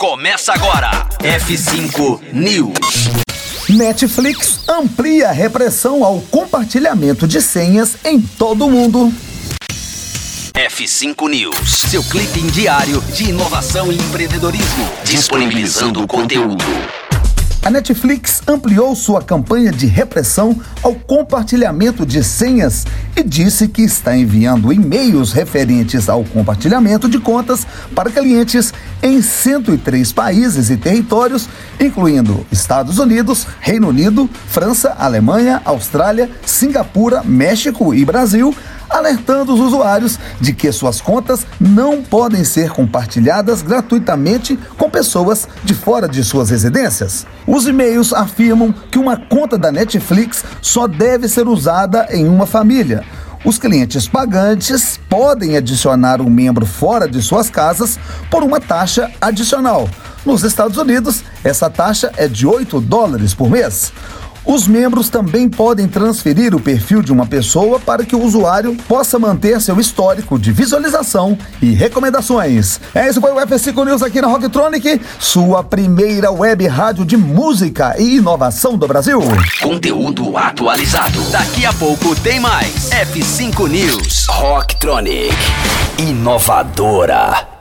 Começa agora. F5 News. Netflix amplia a repressão ao compartilhamento de senhas em todo o mundo. F5 News, seu clipe diário de inovação e empreendedorismo, disponibilizando o conteúdo. A Netflix ampliou sua campanha de repressão ao compartilhamento de senhas e disse que está enviando e-mails referentes ao compartilhamento de contas para clientes em 103 países e territórios, incluindo Estados Unidos, Reino Unido, França, Alemanha, Austrália, Singapura, México e Brasil alertando os usuários de que suas contas não podem ser compartilhadas gratuitamente com pessoas de fora de suas residências. Os e-mails afirmam que uma conta da Netflix só deve ser usada em uma família. Os clientes pagantes podem adicionar um membro fora de suas casas por uma taxa adicional. Nos Estados Unidos, essa taxa é de 8 dólares por mês. Os membros também podem transferir o perfil de uma pessoa para que o usuário possa manter seu histórico de visualização e recomendações. É isso foi o F5 News aqui na Rocktronic, sua primeira web rádio de música e inovação do Brasil. Conteúdo atualizado. Daqui a pouco tem mais. F5 News. Rocktronic. Inovadora.